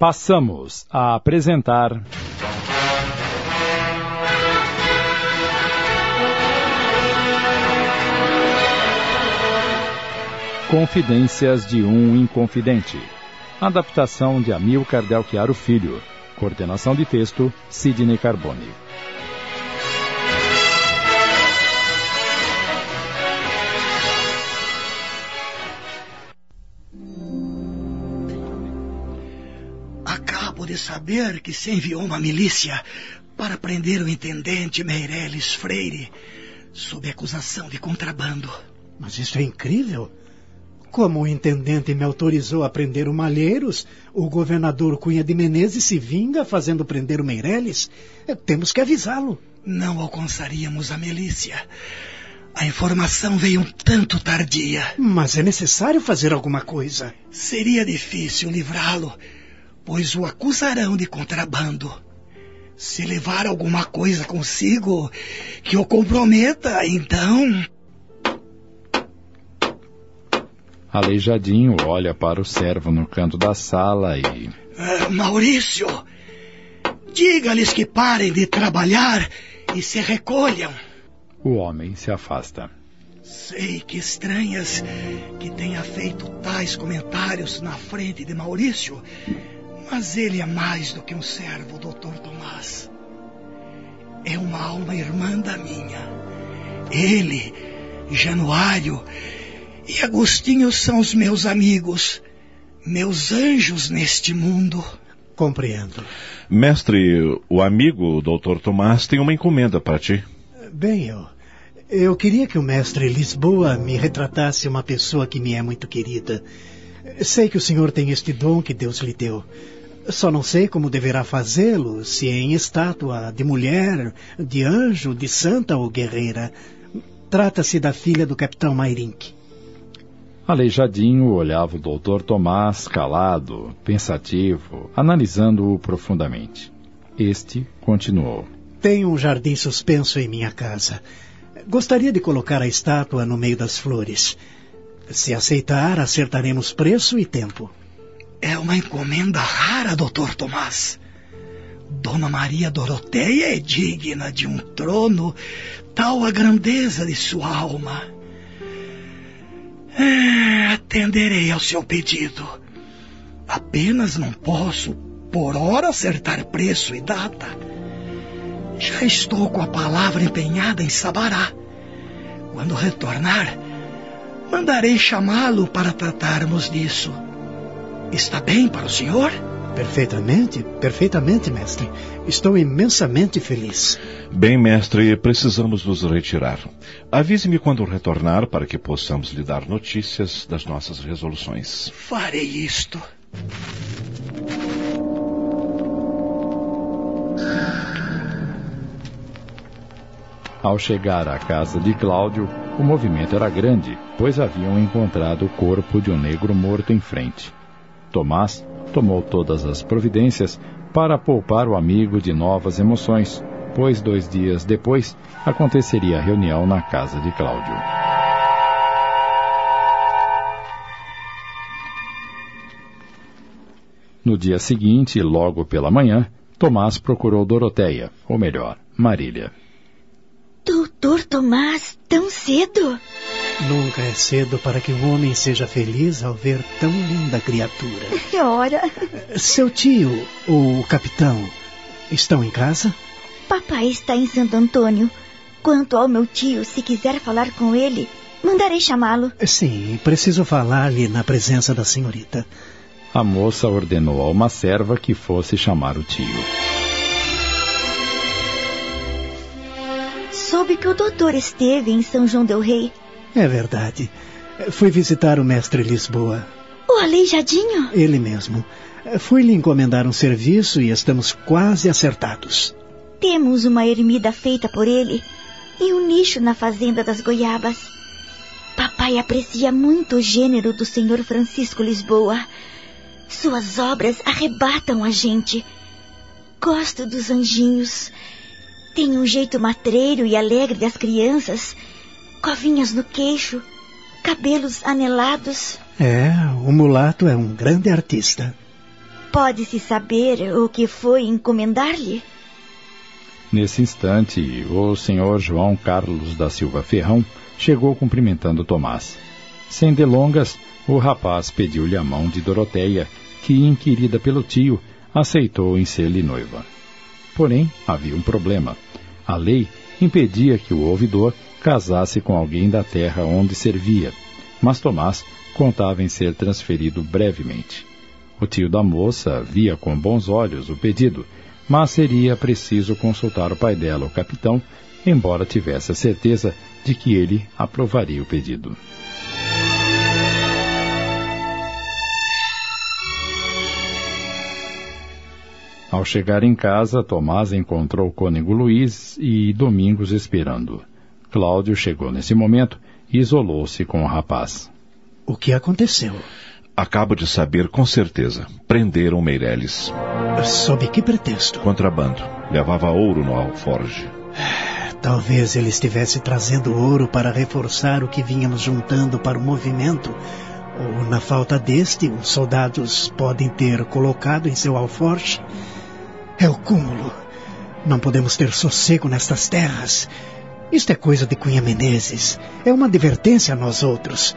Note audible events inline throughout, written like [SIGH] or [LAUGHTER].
Passamos a apresentar. Confidências de um Inconfidente. Adaptação de Amilcar Delchiaro Filho. Coordenação de texto, Sidney Carbone. Acabo de saber que se enviou uma milícia para prender o intendente Meireles Freire sob acusação de contrabando. Mas isso é incrível. Como o intendente me autorizou a prender o Malheiros, o governador Cunha de Menezes se vinga fazendo prender o Meireles. É, temos que avisá-lo. Não alcançaríamos a milícia. A informação veio um tanto tardia. Mas é necessário fazer alguma coisa. Seria difícil livrá-lo, pois o acusarão de contrabando. Se levar alguma coisa consigo que o comprometa, então Aleijadinho olha para o servo no canto da sala e. Uh, Maurício! Diga-lhes que parem de trabalhar e se recolham. O homem se afasta. Sei que estranhas que tenha feito tais comentários na frente de Maurício, mas ele é mais do que um servo, doutor Tomás. É uma alma irmã da minha. Ele, Januário, e Agostinho são os meus amigos, meus anjos neste mundo. Compreendo. Mestre, o amigo, Dr. Tomás, tem uma encomenda para ti. Bem, eu, eu queria que o mestre Lisboa me retratasse uma pessoa que me é muito querida. Sei que o senhor tem este dom que Deus lhe deu. Só não sei como deverá fazê-lo, se é em estátua de mulher, de anjo, de santa ou guerreira. Trata-se da filha do capitão Mairink. Aleijadinho olhava o doutor Tomás calado, pensativo, analisando-o profundamente. Este continuou. Tenho um jardim suspenso em minha casa. Gostaria de colocar a estátua no meio das flores. Se aceitar, acertaremos preço e tempo. É uma encomenda rara, doutor Tomás. Dona Maria Doroteia é digna de um trono, tal a grandeza de sua alma. É, atenderei ao seu pedido. Apenas não posso, por hora, acertar preço e data. Já estou com a palavra empenhada em Sabará. Quando retornar, mandarei chamá-lo para tratarmos disso. Está bem para o senhor? Perfeitamente, perfeitamente, mestre. Estou imensamente feliz. Bem, mestre, precisamos nos retirar. Avise-me quando retornar para que possamos lhe dar notícias das nossas resoluções. Farei isto. Ao chegar à casa de Cláudio, o movimento era grande, pois haviam encontrado o corpo de um negro morto em frente. Tomás tomou todas as providências para poupar o amigo de novas emoções, pois dois dias depois aconteceria a reunião na casa de Cláudio. No dia seguinte, logo pela manhã, Tomás procurou Doroteia, ou melhor, Marília. Doutor Tomás, tão cedo? Nunca é cedo para que um homem seja feliz ao ver tão linda criatura. [LAUGHS] É hora. Seu tio, o capitão, estão em casa? Papai está em Santo Antônio. Quanto ao meu tio, se quiser falar com ele, mandarei chamá-lo. Sim, preciso falar-lhe na presença da senhorita. A moça ordenou a uma serva que fosse chamar o tio. Soube que o doutor esteve em São João del Rei. É verdade. Fui visitar o mestre Lisboa. O aleijadinho? Ele mesmo. Fui lhe encomendar um serviço e estamos quase acertados. Temos uma ermida feita por ele e um nicho na fazenda das goiabas. Papai aprecia muito o gênero do senhor Francisco Lisboa. Suas obras arrebatam a gente. Gosto dos anjinhos. Tem um jeito matreiro e alegre das crianças. Covinhas no queixo, cabelos anelados. É, o mulato é um grande artista. Pode-se saber o que foi encomendar-lhe? Nesse instante, o senhor João Carlos da Silva Ferrão chegou cumprimentando Tomás. Sem delongas, o rapaz pediu-lhe a mão de Doroteia, que, inquirida pelo tio, aceitou em ser-lhe noiva. Porém, havia um problema. A lei impedia que o ouvidor casasse com alguém da terra onde servia, mas Tomás contava em ser transferido brevemente. O tio da moça via com bons olhos o pedido, mas seria preciso consultar o pai dela, o capitão, embora tivesse a certeza de que ele aprovaria o pedido. Ao chegar em casa, Tomás encontrou o cônego Luiz e Domingos esperando. Cláudio chegou nesse momento e isolou-se com o rapaz. O que aconteceu? Acabo de saber com certeza. Prenderam Meirelles. Sob que pretexto? Contrabando. Levava ouro no alforge. Talvez ele estivesse trazendo ouro para reforçar o que vínhamos juntando para o movimento. Ou, na falta deste, os soldados podem ter colocado em seu alforge. É o cúmulo. Não podemos ter sossego nestas terras. Isto é coisa de Cunha Menezes. É uma advertência a nós outros.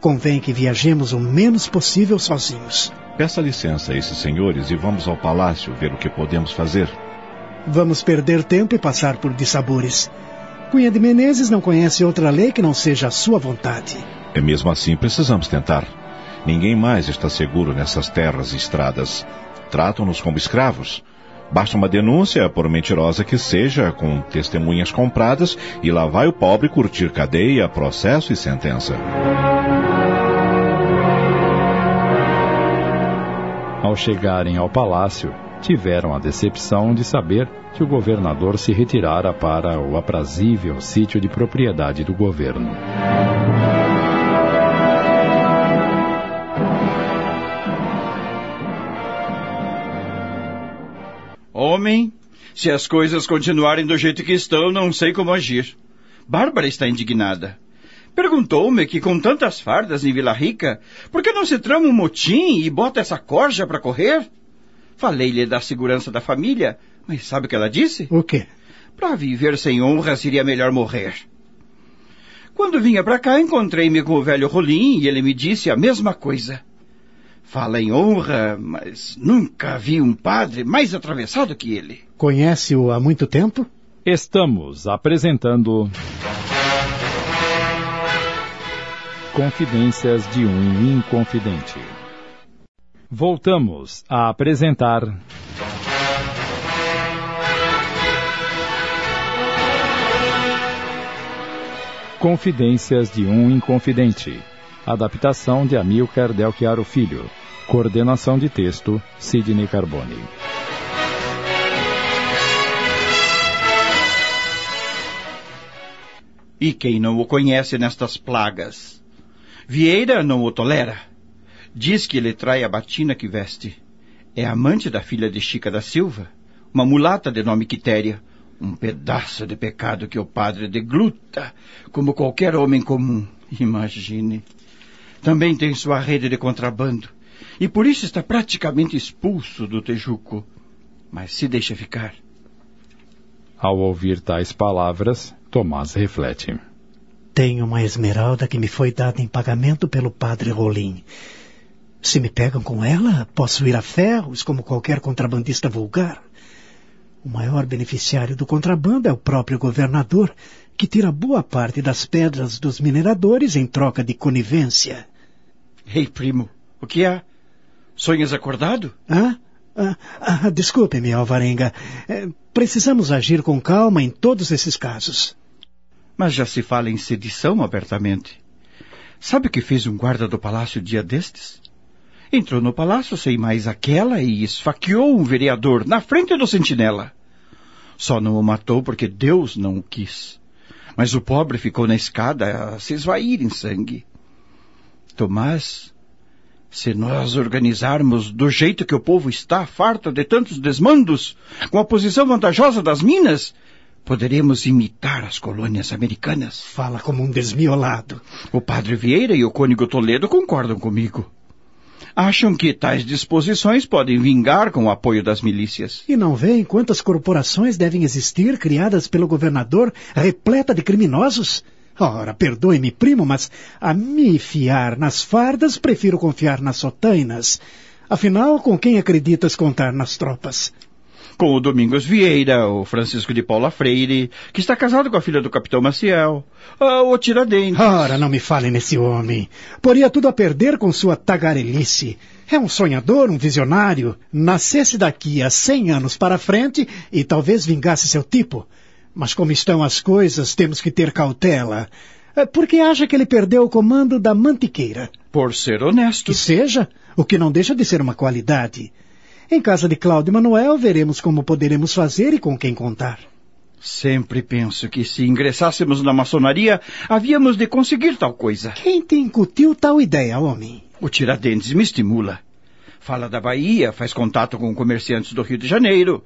Convém que viajemos o menos possível sozinhos. Peça licença a esses senhores e vamos ao palácio ver o que podemos fazer. Vamos perder tempo e passar por dissabores. Cunha de Menezes não conhece outra lei que não seja a sua vontade. É mesmo assim, precisamos tentar. Ninguém mais está seguro nessas terras e estradas. Tratam-nos como escravos. Basta uma denúncia, por mentirosa que seja, com testemunhas compradas, e lá vai o pobre curtir cadeia, processo e sentença. Ao chegarem ao palácio, tiveram a decepção de saber que o governador se retirara para o aprazível sítio de propriedade do governo. Homem, se as coisas continuarem do jeito que estão, não sei como agir. Bárbara está indignada. Perguntou-me que com tantas fardas em Vila Rica, por que não se trama um motim e bota essa corja para correr? Falei-lhe da segurança da família, mas sabe o que ela disse? O quê? Para viver sem honra seria melhor morrer. Quando vinha para cá, encontrei-me com o velho Rolim e ele me disse a mesma coisa. Fala em honra, mas nunca vi um padre mais atravessado que ele. Conhece-o há muito tempo? Estamos apresentando. Confidências de um Inconfidente. Voltamos a apresentar. Confidências de um Inconfidente. Adaptação de Amilcar Delchiaro Filho. Coordenação de texto, Sidney Carbone. E quem não o conhece nestas plagas? Vieira não o tolera. Diz que ele trai a batina que veste. É amante da filha de Chica da Silva, uma mulata de nome Quitéria, um pedaço de pecado que o padre degluta, como qualquer homem comum. Imagine. Também tem sua rede de contrabando, e por isso está praticamente expulso do Tejuco. Mas se deixa ficar. Ao ouvir tais palavras, Tomás reflete. Tenho uma esmeralda que me foi dada em pagamento pelo padre Rolim. Se me pegam com ela, posso ir a ferros como qualquer contrabandista vulgar. O maior beneficiário do contrabando é o próprio governador, que tira boa parte das pedras dos mineradores em troca de conivência. Ei, primo, o que há? Sonhas acordado? Hã? Ah, ah, Desculpe-me, Alvarenga. É, precisamos agir com calma em todos esses casos. Mas já se fala em sedição abertamente. Sabe o que fez um guarda do palácio dia destes? Entrou no palácio sem mais aquela e esfaqueou um vereador na frente do sentinela. Só não o matou porque Deus não o quis. Mas o pobre ficou na escada a se esvair em sangue. Tomás, se nós organizarmos do jeito que o povo está, farto de tantos desmandos, com a posição vantajosa das minas, poderemos imitar as colônias americanas. Fala como um desmiolado. O padre Vieira e o cônigo Toledo concordam comigo. Acham que tais disposições podem vingar com o apoio das milícias. E não veem quantas corporações devem existir criadas pelo governador repleta de criminosos? Ora, perdoe-me, primo, mas a me fiar nas fardas, prefiro confiar nas sotainas. Afinal, com quem acreditas contar nas tropas? Com o Domingos Vieira, o Francisco de Paula Freire, que está casado com a filha do capitão Maciel, ah, o Tiradentes. Ora, não me fale nesse homem. Poria tudo a perder com sua tagarelice. É um sonhador, um visionário. Nascesse daqui a cem anos para frente e talvez vingasse seu tipo. Mas como estão as coisas, temos que ter cautela. É, Porque acha que ele perdeu o comando da mantiqueira. Por ser honesto. Que seja, o que não deixa de ser uma qualidade. Em casa de Cláudio Manuel, veremos como poderemos fazer e com quem contar. Sempre penso que se ingressássemos na maçonaria, havíamos de conseguir tal coisa. Quem te incutiu tal ideia, homem? O Tiradentes me estimula. Fala da Bahia, faz contato com comerciantes do Rio de Janeiro.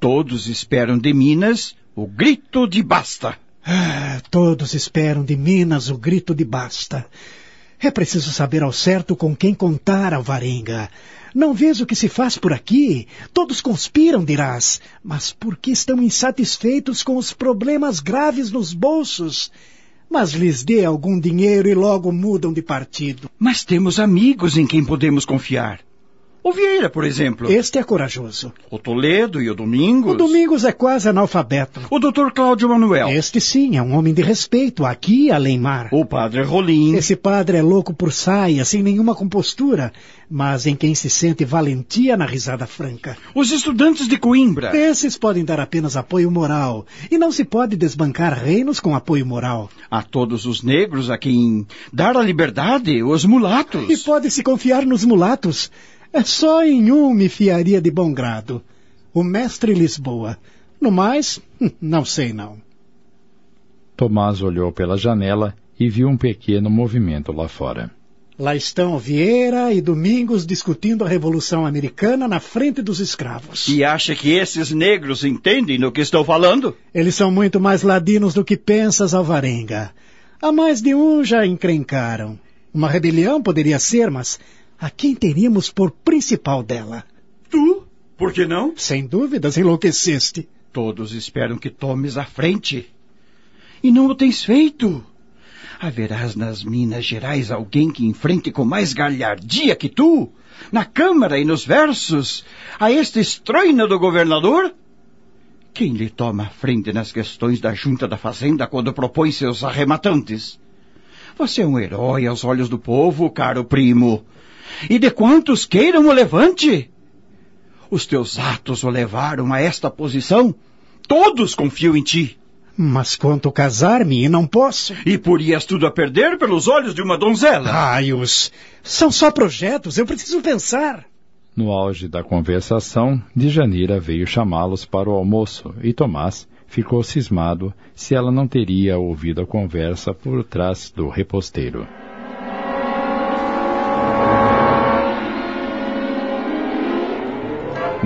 Todos esperam de Minas o grito de basta. Ah, todos esperam de Minas o grito de basta. É preciso saber ao certo com quem contar, Alvarenga. Não vês o que se faz por aqui? Todos conspiram, dirás. Mas por que estão insatisfeitos com os problemas graves nos bolsos? Mas lhes dê algum dinheiro e logo mudam de partido. Mas temos amigos em quem podemos confiar. O Vieira, por exemplo. Este é corajoso. O Toledo e o Domingos. O Domingos é quase analfabeto. O doutor Cláudio Manuel. Este sim é um homem de respeito, aqui além mar. O padre Rolim. Esse padre é louco por saia, sem nenhuma compostura, mas em quem se sente valentia na risada franca. Os estudantes de Coimbra. Esses podem dar apenas apoio moral, e não se pode desbancar reinos com apoio moral. A todos os negros a quem dar a liberdade, os mulatos. E pode-se confiar nos mulatos. É só em um me fiaria de bom grado. O mestre Lisboa. No mais, não sei não. Tomás olhou pela janela e viu um pequeno movimento lá fora. Lá estão Vieira e Domingos discutindo a Revolução Americana na frente dos escravos. E acha que esses negros entendem do que estou falando? Eles são muito mais ladinos do que pensas, Alvarenga. Há mais de um já encrencaram. Uma rebelião poderia ser, mas a quem teríamos por principal dela? Tu? Por que não? Sem dúvidas, enlouqueceste. Todos esperam que tomes a frente. E não o tens feito. Haverás nas Minas Gerais alguém que enfrente com mais galhardia que tu, na Câmara e nos versos, a este estroina do governador? Quem lhe toma a frente nas questões da junta da fazenda quando propõe seus arrematantes? Você é um herói aos olhos do povo, caro primo. E de quantos queiram o levante? Os teus atos o levaram a esta posição. Todos confiam em ti. Mas quanto casar-me, não posso. E porias tudo a perder pelos olhos de uma donzela. Raios! São só projetos, eu preciso pensar. No auge da conversação, Djanira veio chamá-los para o almoço e Tomás ficou cismado se ela não teria ouvido a conversa por trás do reposteiro.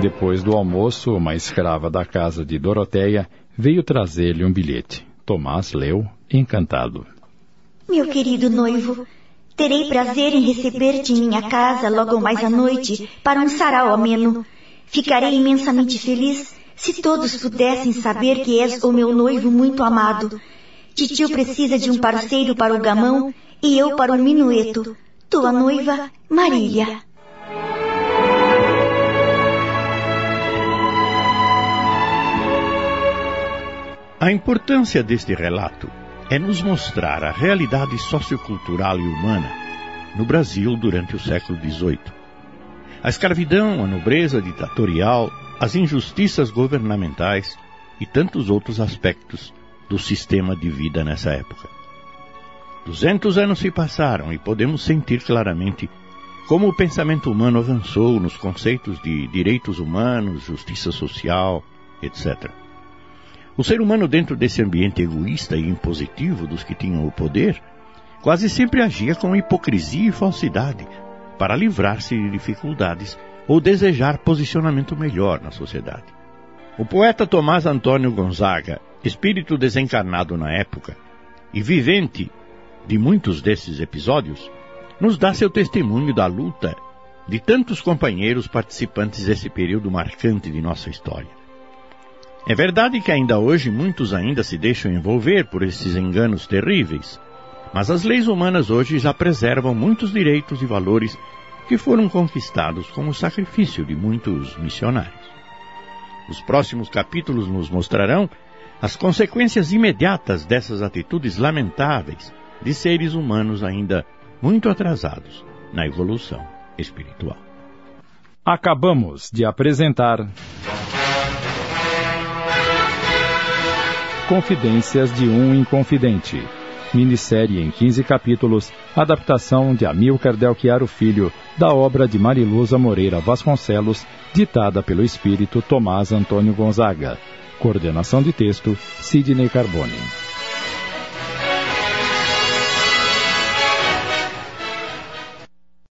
Depois do almoço, uma escrava da casa de Doroteia veio trazer-lhe um bilhete. Tomás leu, encantado. Meu querido noivo, terei prazer em receber-te em minha casa logo mais à noite para um sarau ameno. Ficarei imensamente feliz se todos pudessem saber que és o meu noivo muito amado. Titio precisa de um parceiro para o gamão e eu para o minueto. Tua noiva, Marília. A importância deste relato é nos mostrar a realidade sociocultural e humana no Brasil durante o século XVIII. A escravidão, a nobreza ditatorial, as injustiças governamentais e tantos outros aspectos do sistema de vida nessa época. Duzentos anos se passaram e podemos sentir claramente como o pensamento humano avançou nos conceitos de direitos humanos, justiça social, etc. O ser humano, dentro desse ambiente egoísta e impositivo dos que tinham o poder, quase sempre agia com hipocrisia e falsidade para livrar-se de dificuldades ou desejar posicionamento melhor na sociedade. O poeta Tomás Antônio Gonzaga, espírito desencarnado na época e vivente de muitos desses episódios, nos dá seu testemunho da luta de tantos companheiros participantes desse período marcante de nossa história. É verdade que ainda hoje muitos ainda se deixam envolver por esses enganos terríveis, mas as leis humanas hoje já preservam muitos direitos e valores que foram conquistados com o sacrifício de muitos missionários. Os próximos capítulos nos mostrarão as consequências imediatas dessas atitudes lamentáveis de seres humanos ainda muito atrasados na evolução espiritual. Acabamos de apresentar. Confidências de um Inconfidente. Minissérie em 15 capítulos, adaptação de Amilcar Delchiaro Filho, da obra de Mariluza Moreira Vasconcelos, ditada pelo espírito Tomás Antônio Gonzaga. Coordenação de texto, Sidney Carbone.